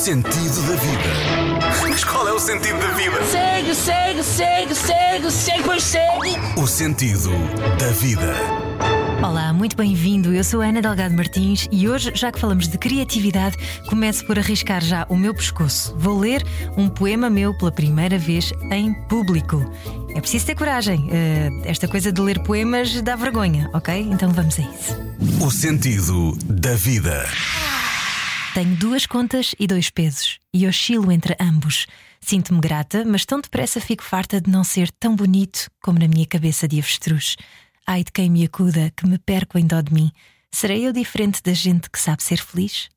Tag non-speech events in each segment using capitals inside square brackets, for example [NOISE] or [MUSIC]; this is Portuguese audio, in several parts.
sentido da vida. Mas qual é o sentido da vida? Segue, segue, segue, segue, segue, pois segue. O sentido da vida. Olá, muito bem-vindo. Eu sou a Ana Delgado Martins e hoje, já que falamos de criatividade, começo por arriscar já o meu pescoço. Vou ler um poema meu pela primeira vez em público. É preciso ter coragem. Uh, esta coisa de ler poemas dá vergonha, ok? Então vamos a isso. O sentido da vida. Tenho duas contas e dois pesos e oscilo entre ambos. Sinto-me grata, mas tão depressa fico farta de não ser tão bonito como na minha cabeça de avestruz. Ai de quem me acuda, que me perco em dó de mim. Serei eu diferente da gente que sabe ser feliz?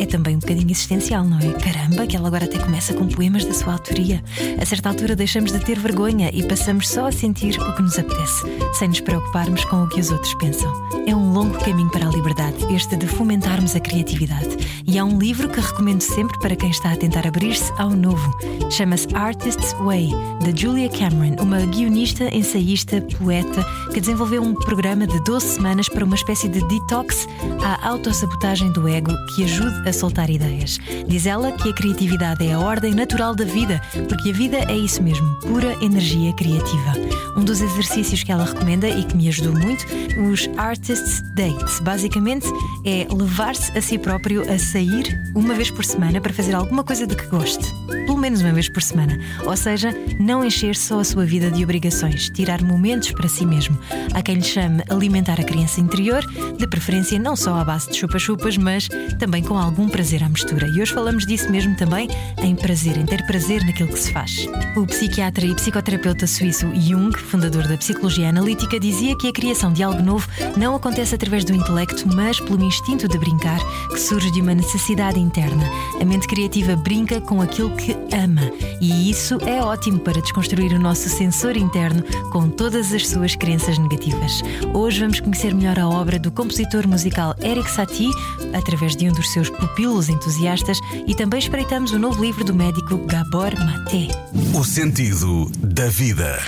É também um bocadinho existencial, não é? Caramba, que ela agora até começa com poemas da sua autoria. A certa altura deixamos de ter vergonha e passamos só a sentir o que nos apetece, sem nos preocuparmos com o que os outros pensam. É um longo caminho para a liberdade, este de fomentarmos a criatividade. E há um livro que recomendo sempre para quem está a tentar abrir-se ao novo. Chama-se Artist's Way, de Julia Cameron, uma guionista, ensaísta, poeta que desenvolveu um programa de 12 semanas para uma espécie de detox à autossabotagem do ego que ajude a soltar ideias. Diz ela que a criatividade é a ordem natural da vida, porque a vida é isso mesmo, pura energia criativa. Um dos exercícios que ela recomenda e que me ajudou muito, os Artists Dates. Basicamente é levar-se a si próprio a sair uma vez por semana para fazer alguma coisa de que goste. Pelo menos uma vez por semana. Ou seja, não encher só a sua vida de obrigações, tirar momentos para si mesmo. Há quem lhe chame alimentar a criança interior, de preferência não só à base de chupa-chupas, mas também com algum prazer à mistura. E hoje falamos disso mesmo também em prazer, em ter prazer naquilo que se faz. O psiquiatra e psicoterapeuta suíço Jung, fundador da psicologia analítica, dizia que a criação de algo novo não acontece através do intelecto, mas pelo instinto de brincar que surge de uma necessidade interna. A mente criativa brinca com aquilo que ama, e isso é ótimo para desconstruir o nosso sensor interno com todas as suas crenças negativas. Hoje vamos conhecer melhor a obra do compositor musical Eric Satie através de um dos seus pupilos entusiastas e também espreitamos o novo livro do médico Gabor Maté. O sentido da vida.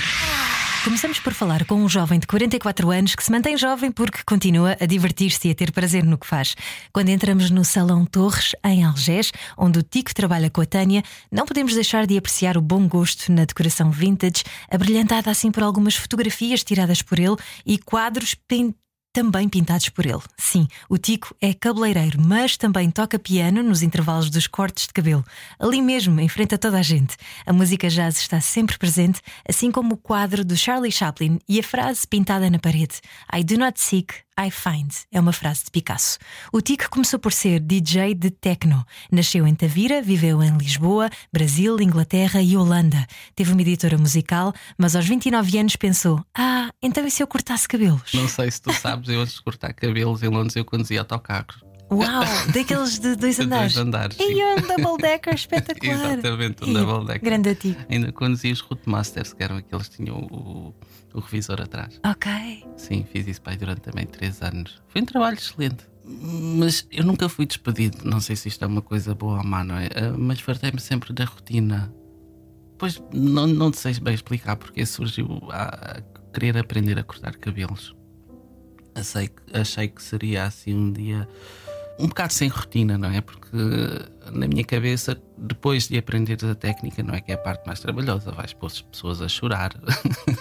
Começamos por falar com um jovem de 44 anos que se mantém jovem porque continua a divertir-se e a ter prazer no que faz. Quando entramos no Salão Torres, em Algés, onde o Tico trabalha com a Tânia, não podemos deixar de apreciar o bom gosto na decoração vintage, abrilhantada assim por algumas fotografias tiradas por ele e quadros também pintados por ele. Sim, o Tico é cabeleireiro, mas também toca piano nos intervalos dos cortes de cabelo. Ali mesmo, em frente a toda a gente. A música jazz está sempre presente, assim como o quadro do Charlie Chaplin e a frase pintada na parede: I do not seek, I find é uma frase de Picasso. O Tico começou por ser DJ de techno. Nasceu em Tavira, viveu em Lisboa, Brasil, Inglaterra e Holanda. Teve uma editora musical, mas aos 29 anos pensou: Ah, então e se eu cortasse cabelos? Não sei se tu sabes, [LAUGHS] eu antes de cortar cabelos em Londres eu conduzia autocarros. Uau, daqueles de dois [LAUGHS] andares. Dois andares. E um double decker espetacular. [LAUGHS] Exatamente, um e double decker. Grande Tico. Ainda conduzia os Routmasters, que eram aqueles que tinham o o revisor atrás. Ok. Sim, fiz isso pai durante também três anos. Foi um trabalho excelente. Mas eu nunca fui despedido. Não sei se isto é uma coisa boa ou má, não é? Ah, mas fartei-me sempre da rotina. Pois não, não sei bem explicar porque surgiu a querer aprender a cortar cabelos. Achei, achei que seria assim um dia um bocado sem rotina, não é? Porque na minha cabeça, depois de aprender a técnica, não é que é a parte mais trabalhosa, vais pôr as pessoas a chorar.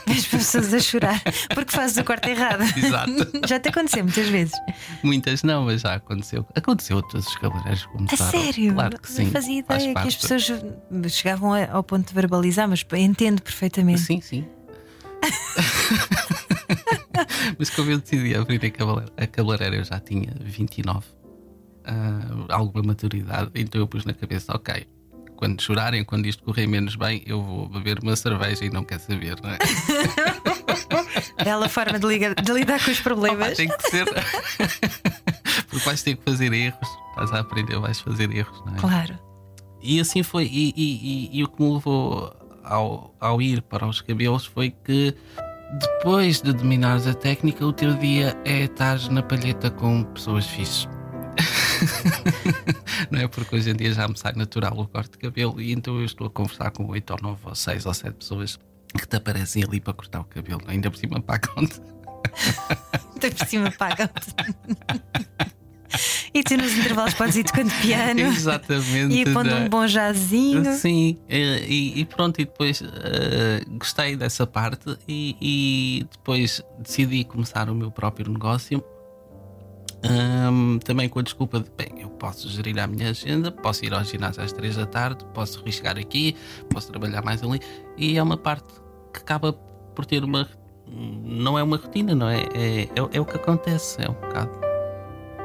As pessoas a chorar porque fazes o corte errado. Exato. [LAUGHS] Já te aconteceu muitas vezes? Muitas não, mas já aconteceu. Aconteceu a todos os cabeleireiros começaram. A sério? Claro que sim. Não fazia ideia que as pessoas chegavam ao ponto de verbalizar, mas entendo perfeitamente. Sim, sim. [LAUGHS] [LAUGHS] mas como eu decidi abrir a cabeleireira, eu já tinha 29 uh, alguma maturidade, então eu pus na cabeça, ok, quando chorarem, quando isto correr menos bem, eu vou beber uma cerveja e não quer saber, não é? [LAUGHS] Bela forma de, liga, de lidar com os problemas. Opa, tem que ser. [LAUGHS] Porque vais ter que fazer erros, estás a aprender, vais fazer erros, não é? Claro. E assim foi. E, e, e, e o que me levou ao, ao ir para os cabelos foi que depois de dominares a técnica, o teu dia é estar na palheta com pessoas fixes. [LAUGHS] não é? Porque hoje em dia já me sai natural o corte de cabelo e então eu estou a conversar com 8 ou 9 ou 6 ou 7 pessoas que te aparecem ali para cortar o cabelo. Ainda por cima pagam-te. Ainda por cima pagam-te. [LAUGHS] e tu nos intervalos podes ir tocando piano. Exatamente. E pondo não é? um bom jazinho. Sim, e, e pronto, e depois eh, gostei dessa parte e, e depois decidi começar o meu próprio negócio. Ahm, também com a desculpa de, bem, eu posso gerir a minha agenda, posso ir ao ginásio às 3 da tarde, posso riscar aqui, posso trabalhar mais ali, e é uma parte que acaba por ter uma. Não é uma rotina, não é? É, é, é o que acontece, é um bocado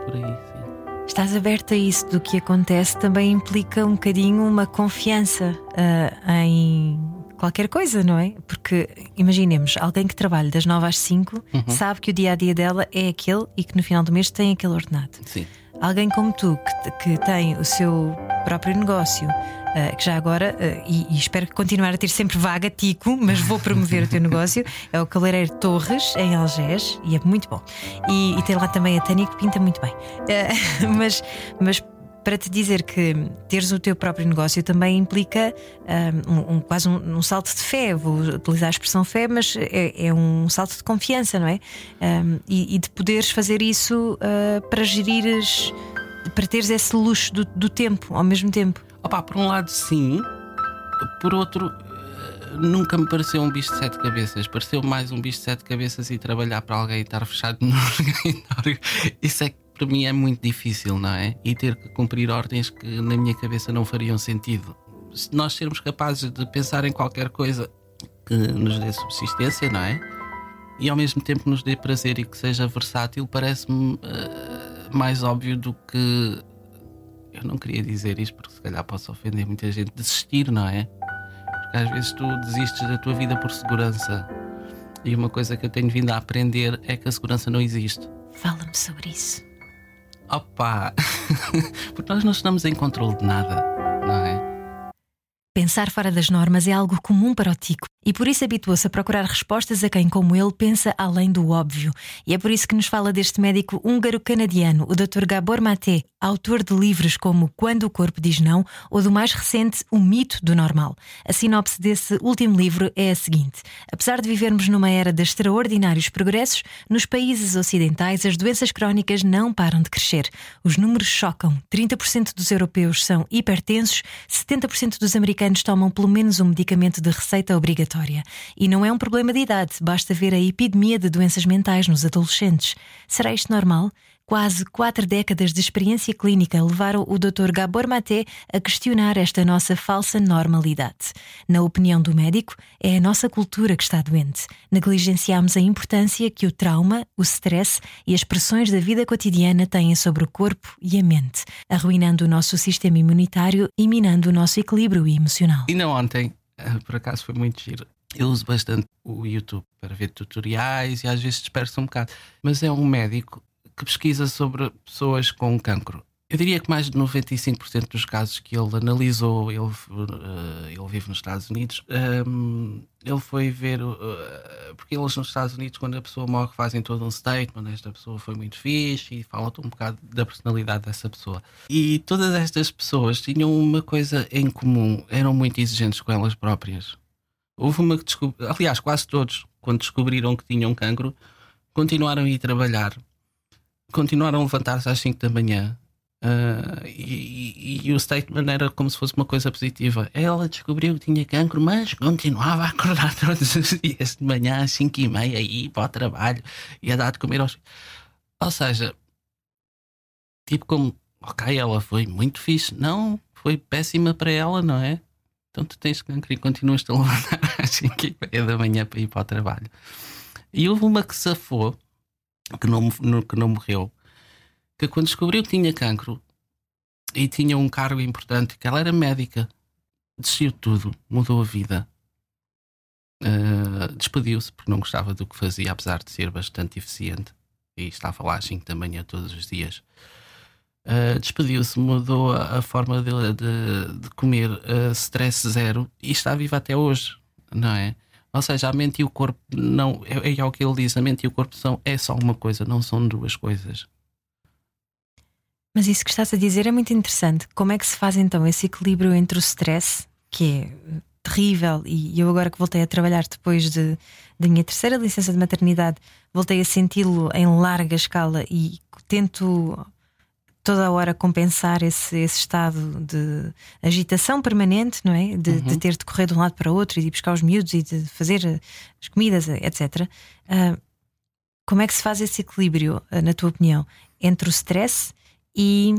por aí, sim. Estás aberta a isso do que acontece também implica um bocadinho uma confiança ah, em qualquer coisa, não é? Porque imaginemos, alguém que trabalha das 9 às 5 sabe que o dia a dia dela é aquele e que no final do mês tem aquele ordenado. Sim. Alguém como tu, que, que tem o seu próprio negócio, ah, que já agora, ah, e, e espero que continuar a ter sempre vaga, Tico, mas vou promover o teu negócio, [LAUGHS] é o Cabeleireiro Torres, em Algés, e é muito bom. E, e tem lá também a Tânia que pinta muito bem. Ah, [LAUGHS] mas, mas para te dizer que teres o teu próprio negócio também implica um, um- quase um, um salto de fé. Vou utilizar a expressão fé, mas é, é um salto de confiança, não é? E, e de poderes fazer isso para gerires, para teres esse luxo do, do tempo ao mesmo tempo. Opa, por um lado, sim, por outro, eh, nunca me pareceu um bicho de sete cabeças. Pareceu mais um bicho de sete cabeças e trabalhar para alguém e estar fechado [LAUGHS] no escritório. Isso é que para mim é muito difícil, não é? E ter que cumprir ordens que na minha cabeça não fariam sentido. Se nós sermos capazes de pensar em qualquer coisa que nos dê subsistência, não é? E ao mesmo tempo nos dê prazer e que seja versátil, parece-me eh, mais óbvio do que eu não queria dizer isto porque se calhar posso ofender muita gente, desistir, não é? Porque às vezes tu desistes da tua vida por segurança. E uma coisa que eu tenho vindo a aprender é que a segurança não existe. Fala-me sobre isso. Opa! [LAUGHS] porque nós não estamos em controle de nada, não é? Pensar fora das normas é algo comum para o Tico e por isso habitua-se a procurar respostas a quem, como ele, pensa além do óbvio. E é por isso que nos fala deste médico húngaro-canadiano, o Dr. Gabor Maté, autor de livros como Quando o Corpo Diz Não ou do mais recente O Mito do Normal. A sinopse desse último livro é a seguinte: Apesar de vivermos numa era de extraordinários progressos, nos países ocidentais as doenças crónicas não param de crescer. Os números chocam. 30% dos europeus são hipertensos, 70% dos americanos tomam pelo menos um medicamento de receita obrigatória. E não é um problema de idade, basta ver a epidemia de doenças mentais nos adolescentes. Será isto normal? Quase quatro décadas de experiência clínica levaram o Dr. Gabor Maté a questionar esta nossa falsa normalidade. Na opinião do médico, é a nossa cultura que está doente. Negligenciamos a importância que o trauma, o stress e as pressões da vida cotidiana têm sobre o corpo e a mente, arruinando o nosso sistema imunitário e minando o nosso equilíbrio emocional. E não ontem, por acaso foi muito giro. Eu uso bastante o YouTube para ver tutoriais e às vezes disperso um bocado. Mas é um médico que pesquisa sobre pessoas com cancro. Eu diria que mais de 95% dos casos que ele analisou, ele, eh, ele vive nos Estados Unidos, ehm, ele foi ver, eh, porque eles nos Estados Unidos, quando a pessoa morre, fazem todo um statement, esta pessoa foi muito fixe e falam um bocado da personalidade dessa pessoa. E todas estas pessoas tinham uma coisa em comum, eram muito exigentes com elas próprias. Houve uma que descobriu, aliás, quase todos, quando descobriram que tinham cancro, continuaram a ir trabalhar, continuaram a levantar-se às 5 da manhã. Ah, e, e- e o statement era como se fosse uma coisa positiva. Ela descobriu que tinha cancro, mas continuava a acordar [LAUGHS] todos os dias de manhã às 5 e meia e ir para o trabalho e a dar de comer aos. Ou seja, tipo como, ok, ela foi muito fixe. Não, foi péssima para ela, não é? Então tu tens cancro e continuas-te a levantar [LAUGHS] às 5 e meia da manhã para ir para o trabalho. E houve uma que safou, que não, que não morreu, que quando descobriu que tinha cancro e tinha um cargo importante, que ela era médica, desistiu de tudo, mudou a vida. Ah, Despediu-se porque não gostava do que fazia, apesar de ser bastante eficiente e estava lá às 5 da manhã todos os dias. Uh, despediu-se, mudou a, a forma de, de, de comer uh, stress zero e está viva até hoje, não é? Ou seja, a mente e o corpo não é, é o que ele diz, a mente e o corpo são é só uma coisa, não são duas coisas. Mas isso que estás a dizer é muito interessante. Como é que se faz então esse equilíbrio entre o stress, que é terrível, e eu agora que voltei a trabalhar depois de, da minha terceira licença de maternidade, voltei a senti-lo em larga escala e tento toda a hora compensar esse, esse estado de agitação permanente, não é? De, uhum. de, ter de correr de um lado para o outro e de buscar os miúdos e de fazer as comidas, etc. Uh, ah, como é que se faz esse equilíbrio, uh, na tua opinião, entre o stress e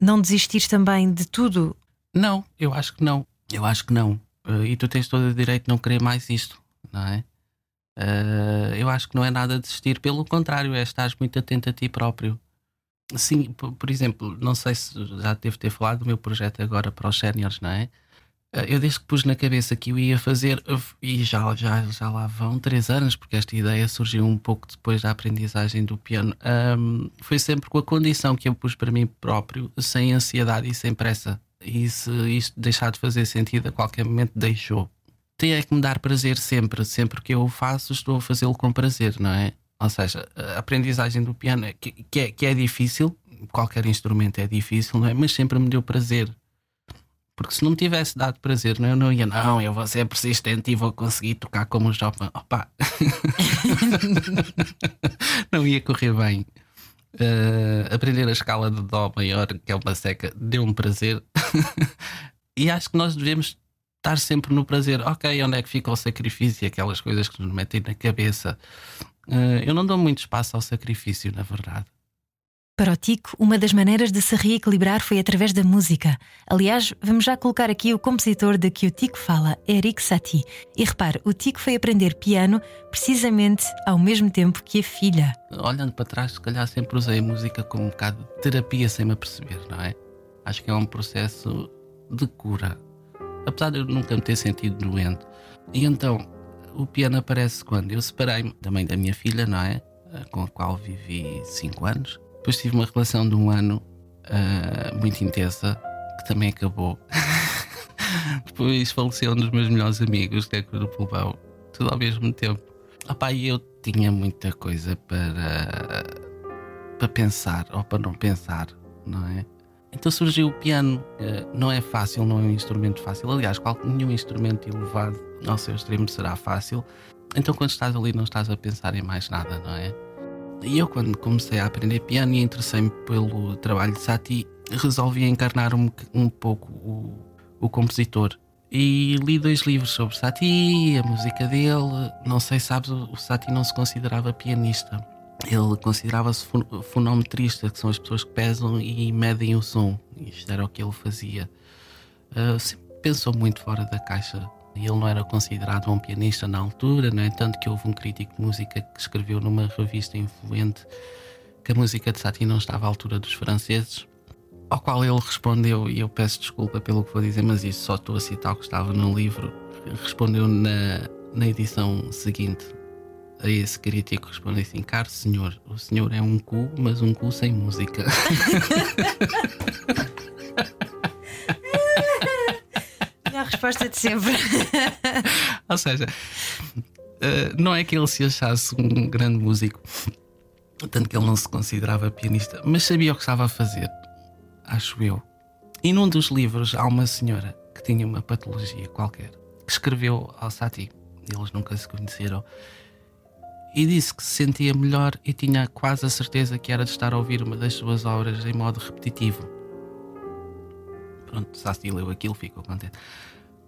não desistir também de tudo? Não, eu acho que não. Eu acho que não. Uh, e tu tens todo o direito de não querer mais isto, não é? Uh, eu acho que não é nada desistir, pelo contrário, é estar muito atento a ti próprio. Sim, por, por, exemplo, não sei se já teve ter falado do meu projeto agora para os séniores, não é? Uh, eu desde que pus na cabeça que eu ia fazer, e já, já, já lá vão três anos, porque esta ideia surgiu um pouco depois da aprendizagem do piano, um, foi sempre com a condição que eu pus para mim próprio, sem ansiedade e sem pressa. E se isto deixar de fazer sentido, a qualquer momento deixou tem é que me dar prazer sempre. Sempre que eu o faço, estou a fazê-lo com prazer, não é? Ou seja, a aprendizagem do piano, é que, que, é, que é difícil, qualquer instrumento é difícil, não é? Mas sempre me deu prazer. Porque se não me tivesse dado prazer, não, eu não ia, não, eu vou ser persistente e vou conseguir tocar como o Chopin. Opa! [LAUGHS] não ia correr bem. Uh, aprender a escala de Dó maior, que é uma seca, deu-me prazer. [LAUGHS] e acho que nós devemos estar sempre no prazer. Ok, onde é que fica o sacrifício? Aquelas coisas que nos metem na cabeça. Uh, eu não dou muito espaço ao sacrifício, na verdade. Para o Tico, uma das maneiras de se reequilibrar foi através da música. Aliás, vamos já colocar aqui o compositor de que o Tico fala, Eric Satie. E repare, o Tico foi aprender piano precisamente ao mesmo tempo que a filha. Olhando para trás, se calhar sempre usei a música como um bocado de terapia sem me aperceber, não é? Acho que é um processo de cura apesar de eu nunca me ter sentido doente. E então, o piano aparece quando eu separei-me mãe da minha filha, não é? Com a qual vivi 5 anos. Depois tive uma relação de um ano uh, muito intensa, que também acabou. [LAUGHS] Depois faleceu um dos meus melhores amigos, que é do Pulvão, tudo ao mesmo tempo. Opa, e eu tinha muita coisa para, para pensar, ou para não pensar, não é? Então surgiu o piano. Eh, não é fácil, não é um instrumento fácil. Aliás, nenhum instrumento elevado ao seu extremo será fácil. Então, quando estás ali, não estás a pensar em mais nada, não é? E eu, quando comecei a aprender piano e interessei-me pelo trabalho de Satie, resolvi encarnar um, um pouco o, o compositor. E li dois livros sobre Satie, a música dele. Não sei, sabes, o Satie não se considerava pianista ele considerava-se fonometrista, que são as pessoas que pesam e medem o som. Isto era o que ele fazia. Uh, sempre pensou muito fora da caixa. Ele não era considerado um pianista na altura, não é? Tanto que houve um crítico de música que escreveu numa revista influente que a música de Satie não estava à altura dos franceses. Ao qual ele respondeu, e eu peço desculpa pelo que vou dizer, mas isso só estou a citar o que estava no livro. Respondeu na, na edição seguinte: a esse crítico responde assim: Caro senhor, o senhor é um cu, mas um cu sem música. [LAUGHS] resposta de sempre. [LAUGHS] Ou seja, uh, não é que ele se achasse um grande músico, tanto que ele não se considerava pianista, mas sabia o que estava a fazer, acho eu. E num dos livros há uma senhora que tinha uma patologia qualquer, que escreveu ao Satie, eles nunca se conheceram e disse que se sentia melhor e tinha quase a certeza que era de estar a ouvir uma das suas obras em modo repetitivo. Pronto, Sassi leu aquilo, ficou contente.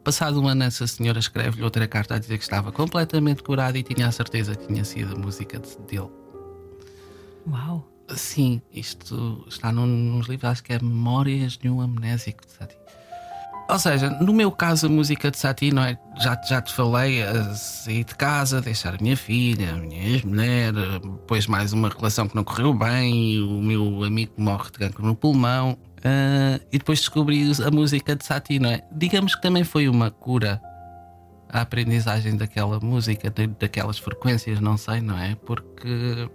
Passado um ano, essa senhora escreve-lhe outra carta a dizer que estava completamente curada e tinha a certeza que tinha sido a música dele. Uau! Sim, isto está num, nos livros, acho que é Memórias de um Amnésico de Sati. Ou seja, no meu caso, a música de Sati, não é? Já, já te falei, sair de casa, deixar a minha filha, a minha ex-mulher, depois mais uma relação que não correu bem, o meu amigo morre de cancro no pulmão, uh, e depois descobri a música de Sati, não é? Digamos que também foi uma cura a aprendizagem daquela música, daquelas frequências, não sei, não é? Porque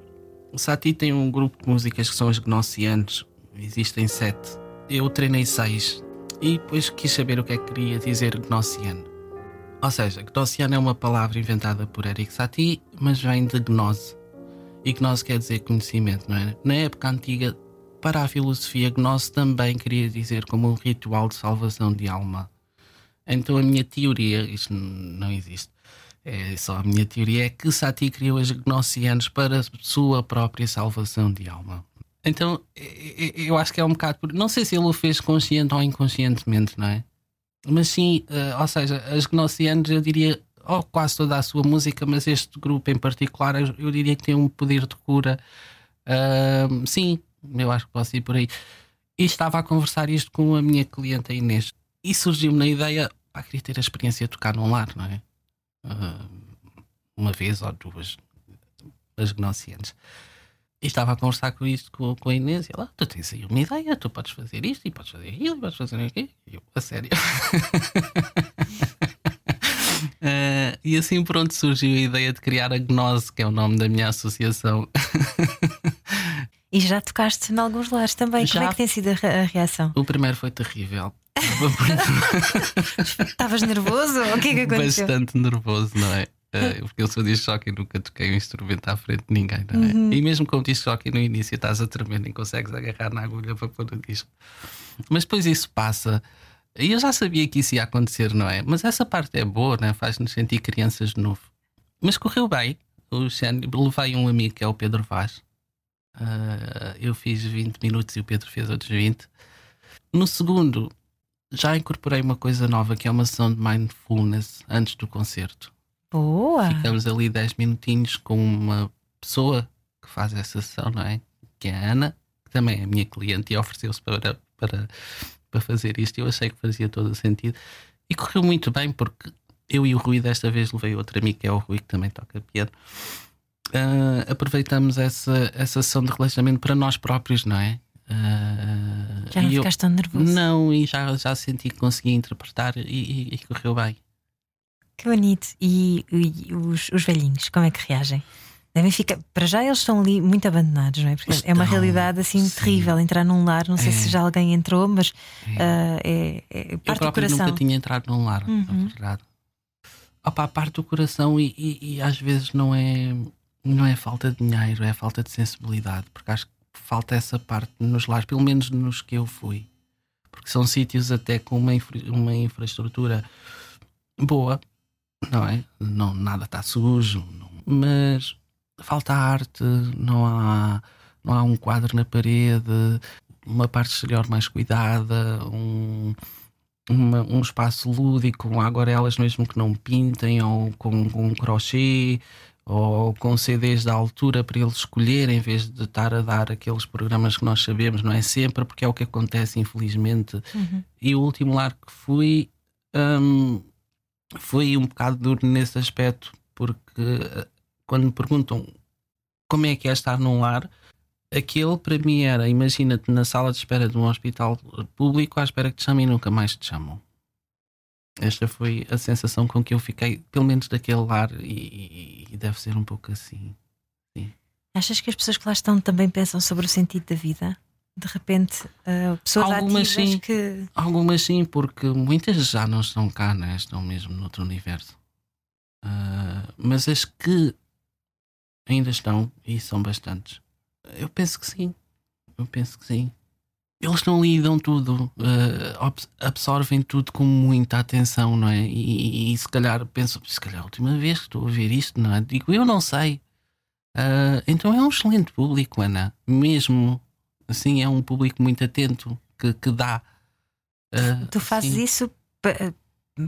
Sati tem um grupo de músicas que são as gnossianos, existem sete. Eu treinei seis e depois quis saber o que é que queria dizer gnossiano. Ou seja, gnossiano é uma palavra inventada por Eric Satie, mas vem de gnose. E gnose quer dizer conhecimento, não é? Na época antiga, para a filosofia, gnose também queria dizer como um ritual de salvação de alma. Então a minha teoria, isto não existe, é só a minha teoria, é que Satie criou os gnossianos para a sua própria salvação de alma. Então eu acho que é um bocado. Por... Não sei se ele o fez consciente ou inconscientemente, não é? Mas sim, uh, ou seja, as Gnossianos eu diria, oh, quase toda a sua música, mas este grupo em particular eu, diria que tem um poder de cura. Uh, sim, eu acho que posso ir por aí. E estava a conversar isto com a minha cliente a Inês. E surgiu-me na ideia, pá, queria ter a experiência de tocar num lar, não é? Uh, uma vez ou duas, as Gnossianos. E estava a conversar com isto com, com a Inês e ela, tu tens aí uma ideia, tu podes fazer isto e podes fazer aquilo e podes fazer aquilo. E eu, a sério. uh, [LAUGHS] e assim pronto surgiu a ideia de criar a Gnose, que é o nome da minha associação. [LAUGHS] e já tocaste em alguns lares também. Já... Como é que tem sido a reação? O primeiro foi terrível. [LAUGHS] Estavas nervoso? O que é que aconteceu? Bastante nervoso, não é? Uh, porque eu sou disc jockey e nunca toquei um instrumento à frente de ninguém, não é? Uhum. E mesmo com o disc jockey no início estás a tremer, nem consegues agarrar na agulha para pôr o disco. Mas depois isso passa. E eu já sabia que isso ia acontecer, não é? Mas essa parte é boa, né? faz-nos sentir crianças de novo. Mas correu bem. O Xen, levei um amigo que é o Pedro Vaz. Uh, eu fiz 20 minutos e o Pedro fez outros 20. No segundo, já incorporei uma coisa nova que é uma sessão de mindfulness antes do concerto. Boa! Ficamos ali 10 minutinhos com uma pessoa que faz essa sessão, não é? Que é a Ana, que também é minha cliente e ofereceu-se para, para, para fazer isto. Eu achei que fazia todo o sentido. E correu muito bem, porque eu e o Rui desta vez levei outro amigo, que é o Rui, que também toca piano. Uh, aproveitamos essa, essa sessão de relaxamento para nós próprios, não é? Uh, já não ficaste eu, tão nervoso? Não, e já, já senti que consegui interpretar e, e, e correu bem. Que bonito. E, e os, os, velhinhos, como é que reagem? Devem ficar. Para já eles estão ali muito abandonados, não é? Porque estão, é uma realidade assim sim. terrível entrar num lar. Não é. sei se já alguém entrou, mas é, uh, é, é parte Eu do coração. nunca tinha entrado num lar, uhum. na verdade. Opa, a parte do coração e, e, e, às vezes não é, não é falta de dinheiro, é falta de sensibilidade, porque acho que falta essa parte nos lares, pelo menos nos que eu fui. Porque são sítios até com uma, infra, uma infraestrutura boa, não é? Não, nada está sujo, não, mas falta arte, não há, não há um quadro na parede, uma parte exterior mais cuidada, um, uma, um espaço lúdico, com aguarelas mesmo que não pintem, ou com, com um crochê, ou com CDs da altura para eles escolherem, em vez de estar a dar aqueles programas que nós sabemos, não é sempre, porque é o que acontece, infelizmente. Uhum. E o último lar que fui. Um, foi um bocado duro nesse aspecto, porque eh, quando me perguntam como é que é estar num lar, aquele para mim era: imagina-te na sala de espera de um hospital público à espera que te chamem e nunca mais te chamam. Esta foi a sensação com que eu fiquei, pelo menos daquele lar, e, e deve ser um pouco assim. Sim. Achas que as pessoas que lá estão também pensam sobre o sentido da vida? De repente uh, pessoas algumas ativas sim, que. Algumas sim, porque muitas já não estão cá, né? estão mesmo noutro universo. Uh, mas as que ainda estão, e são bastantes, eu penso que sim. Eu penso que sim. Eles não lidam tudo, uh, absorvem tudo com muita atenção, não é? E, e, e, se calhar penso, se calhar a última vez que estou a ver isto, não é? Digo, eu não sei. Uh, então é um excelente público, Ana. Mesmo assim é um público muito atento que, que dá. Uh, tu fazes sim. isso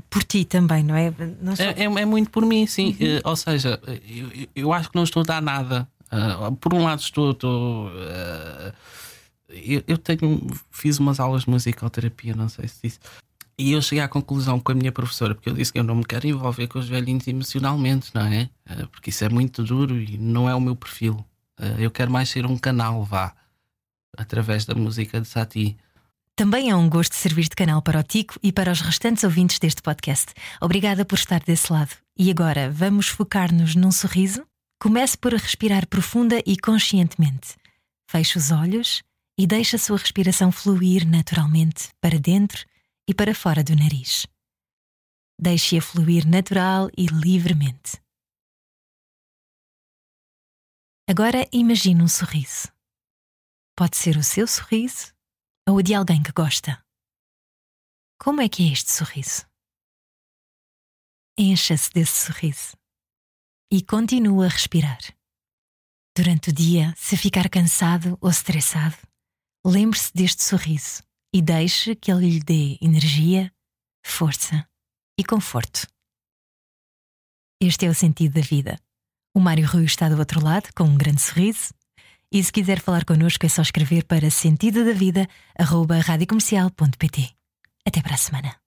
por ti também, não é? Não só... é, é, é, muito por mim, sim. Uhum. Uh, ou seja, eu, eu, acho que não estou a dar nada. Uh, por um lado, estou. estou eu, eu, tenho, fiz umas aulas de musicoterapia, não sei se disse. E eu cheguei à conclusão com a minha professora, porque eu disse que eu não me quero envolver com os velhinhos emocionalmente, não é? Porque isso é muito duro e não é o meu perfil. Eu quero mais ser um canal, vá através da música de Sati. Também é um gosto servir de canal para o Tico e para os restantes ouvintes deste podcast. Obrigada por estar desse lado. E agora, vamos focar-nos num sorriso? Comece por respirar profunda e conscientemente. Feche os olhos e deixe a sua respiração fluir naturalmente para dentro e para fora do nariz. Deixe-a fluir natural e livremente. Agora imagine um sorriso. Pode ser o seu sorriso ou o de alguém que gosta. Como é que é este sorriso? Encha-se desse sorriso e continua a respirar. Durante o dia, se ficar cansado ou estressado, lembre-se deste sorriso e deixe que ele lhe dê energia, força e conforto. Este é o sentido da vida. O Mário Rui está do outro lado, com um grande sorriso. E se quiser falar connosco é só escrever para sentido da vida, arroba radiocomercial.pt. Até para a semana.